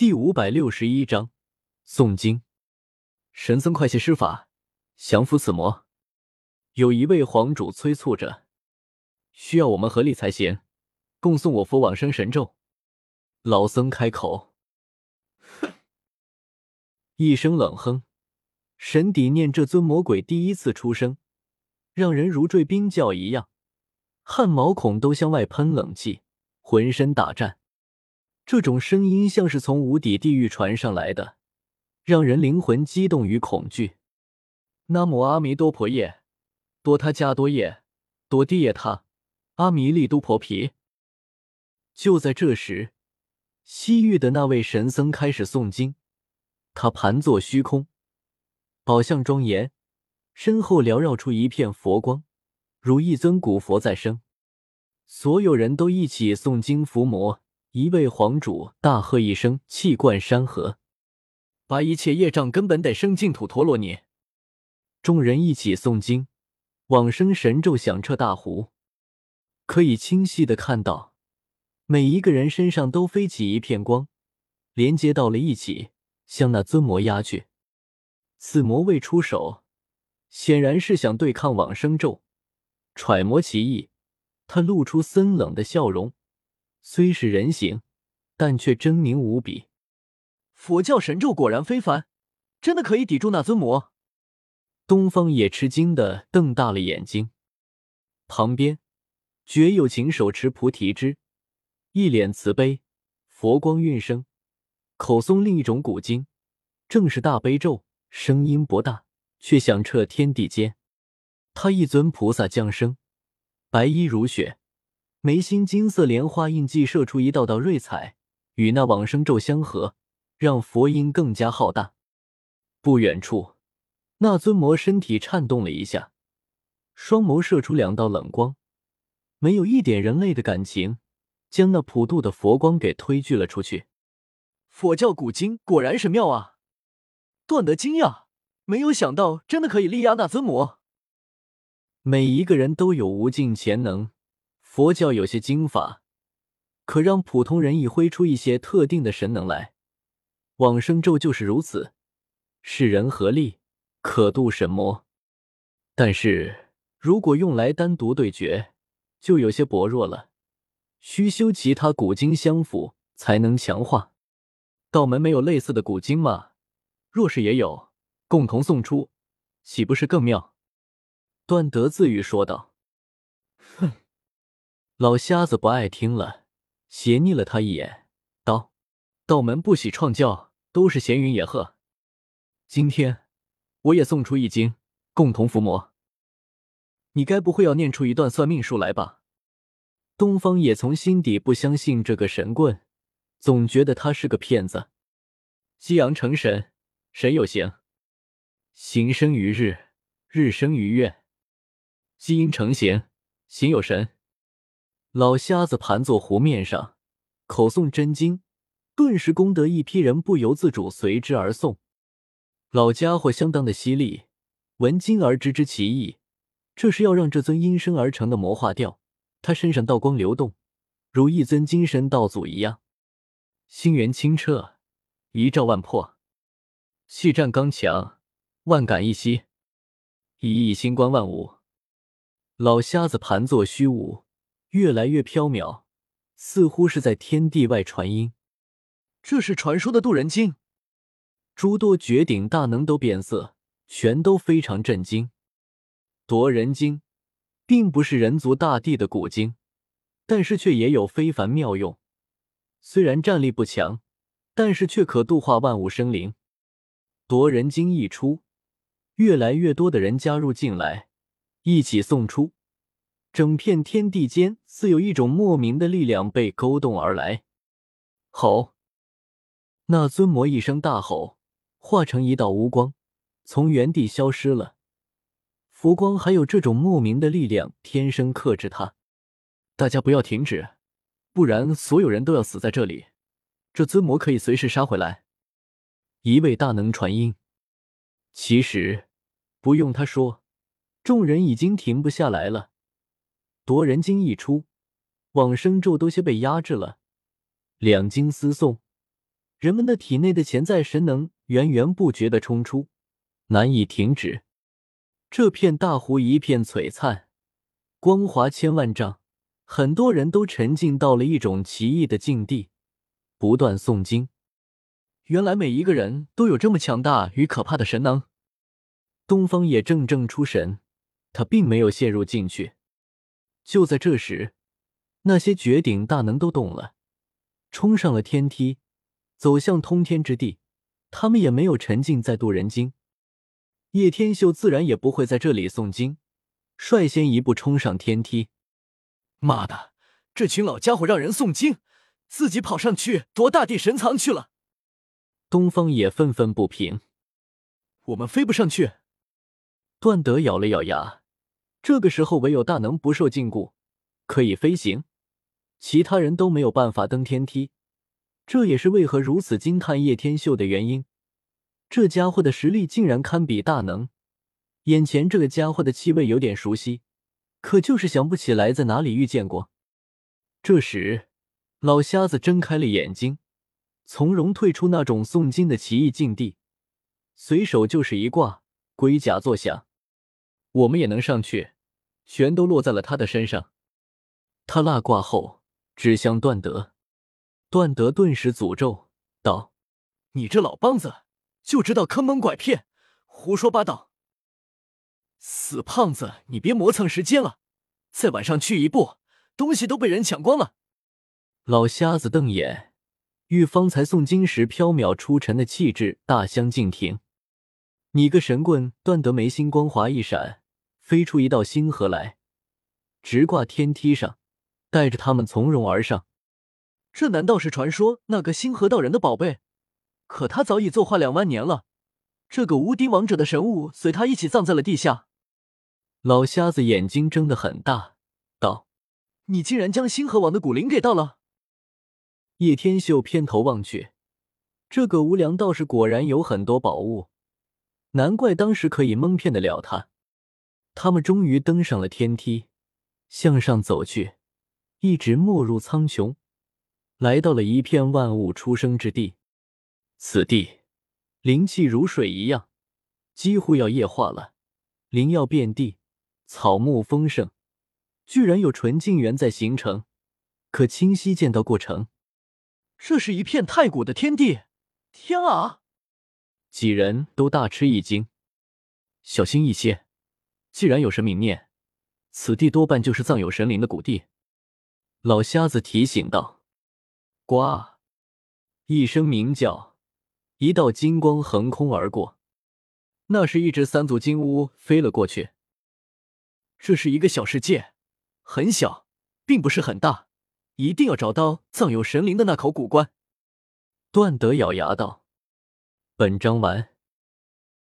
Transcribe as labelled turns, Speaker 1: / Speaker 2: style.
Speaker 1: 第五百六十一章诵经。神僧，快些施法，降服此魔！有一位皇主催促着，需要我们合力才行，共送我佛往生神咒。老僧开口，哼，一声冷哼，神底念这尊魔鬼第一次出声，让人如坠冰窖一样，汗毛孔都向外喷冷气，浑身打颤。这种声音像是从无底地狱传上来的，让人灵魂激动与恐惧。南无阿弥多婆耶，多他迦多耶，多地耶他，阿弥利都婆毗。就在这时，西域的那位神僧开始诵经，他盘坐虚空，宝相庄严，身后缭绕出一片佛光，如一尊古佛在生。所有人都一起诵经伏魔。一位皇主大喝一声，气贯山河，把一切业障根本得生净土陀罗尼。众人一起诵经，往生神咒响彻大湖，可以清晰的看到，每一个人身上都飞起一片光，连接到了一起，向那尊魔压去。此魔未出手，显然是想对抗往生咒。揣摩其意，他露出森冷的笑容。虽是人形，但却狰狞无比。佛教神咒果然非凡，真的可以抵住那尊魔。东方也吃惊的瞪大了眼睛。旁边，绝有情手持菩提枝，一脸慈悲，佛光晕生，口诵另一种古经，正是大悲咒，声音不大，却响彻天地间。他一尊菩萨降生，白衣如雪。眉心金色莲花印记射出一道道瑞彩，与那往生咒相合，让佛音更加浩大。不远处，那尊魔身体颤动了一下，双眸射出两道冷光，没有一点人类的感情，将那普渡的佛光给推拒了出去。佛教古经果然神妙啊，断得惊讶，没有想到真的可以力压那尊魔。每一个人都有无尽潜能。佛教有些经法，可让普通人以挥出一些特定的神能来。往生咒就是如此，是人合力可渡神魔。但是如果用来单独对决，就有些薄弱了，需修其他古经相辅才能强化。道门没有类似的古经吗？若是也有，共同送出，岂不是更妙？段德自语说道。老瞎子不爱听了，斜睨了他一眼，道：“道门不喜创教，都是闲云野鹤。今天我也送出一经，共同伏魔。你该不会要念出一段算命术来吧？”东方也从心底不相信这个神棍，总觉得他是个骗子。夕阳成神，神有形；形生于日，日生于月；基因成形，形有神。老瞎子盘坐湖面上，口诵真经，顿时功德一批人不由自主随之而诵。老家伙相当的犀利，闻经而知之其意，这是要让这尊阴生而成的魔化掉。他身上道光流动，如一尊金身道祖一样，心源清澈，一照万破，气战刚强，万感一息，一意心观万物。老瞎子盘坐虚无。越来越飘渺，似乎是在天地外传音。这是传说的渡人经。诸多绝顶大能都变色，全都非常震惊。夺人经并不是人族大帝的古经，但是却也有非凡妙用。虽然战力不强，但是却可度化万物生灵。夺人经一出，越来越多的人加入进来，一起送出。整片天地间自有一种莫名的力量被勾动而来。吼！那尊魔一声大吼，化成一道无光，从原地消失了。佛光还有这种莫名的力量，天生克制他。大家不要停止，不然所有人都要死在这里。这尊魔可以随时杀回来。一位大能传音。其实不用他说，众人已经停不下来了。夺人经一出，往生咒都先被压制了。两经思诵，人们的体内的潜在神能源源不绝的冲出，难以停止。这片大湖一片璀璨，光华千万丈，很多人都沉浸到了一种奇异的境地，不断诵经。原来每一个人都有这么强大与可怕的神能。东方也怔怔出神，他并没有陷入进去。就在这时，那些绝顶大能都动了，冲上了天梯，走向通天之地。他们也没有沉浸在渡人经。叶天秀自然也不会在这里诵经，率先一步冲上天梯。
Speaker 2: 妈的，这群老家伙让人诵经，自己跑上去夺大地神藏去了。
Speaker 1: 东方也愤愤不平：“
Speaker 2: 我们飞不上去。”
Speaker 1: 段德咬了咬牙。这个时候，唯有大能不受禁锢，可以飞行，其他人都没有办法登天梯。这也是为何如此惊叹叶天秀的原因。这家伙的实力竟然堪比大能。眼前这个家伙的气味有点熟悉，可就是想不起来在哪里遇见过。这时，老瞎子睁开了眼睛。从容退出那种诵经的奇异境地，随手就是一挂，龟甲作响。我们也能上去，全都落在了他的身上。他落挂后，指向段德，段德顿时诅咒道：“
Speaker 2: 你这老梆子，就知道坑蒙拐骗，胡说八道！死胖子，你别磨蹭时间了，再晚上去一步，东西都被人抢光了。”
Speaker 1: 老瞎子瞪眼。与方才诵经时飘渺出尘的气质大相径庭。你个神棍！段德眉心光华一闪，飞出一道星河来，直挂天梯上，带着他们从容而上。这难道是传说那个星河道人的宝贝？可他早已作化两万年了。这个无敌王者的神物随他一起葬在了地下。老瞎子眼睛睁得很大，道：“你竟然将星河王的骨灵给盗了！”叶天秀偏头望去，这个无良道士果然有很多宝物，难怪当时可以蒙骗得了他。他们终于登上了天梯，向上走去，一直没入苍穹，来到了一片万物出生之地。此地灵气如水一样，几乎要液化了，灵药遍地，草木丰盛，居然有纯净源在形成，可清晰见到过程。这是一片太古的天地，天啊！几人都大吃一惊。小心一些，既然有神明念，此地多半就是葬有神灵的古地。老瞎子提醒道：“呱！”一声鸣叫，一道金光横空而过，那是一只三足金乌飞了过去。这是一个小世界，很小，并不是很大。一定要找到藏有神灵的那口古棺。段德咬牙道：“本章完。”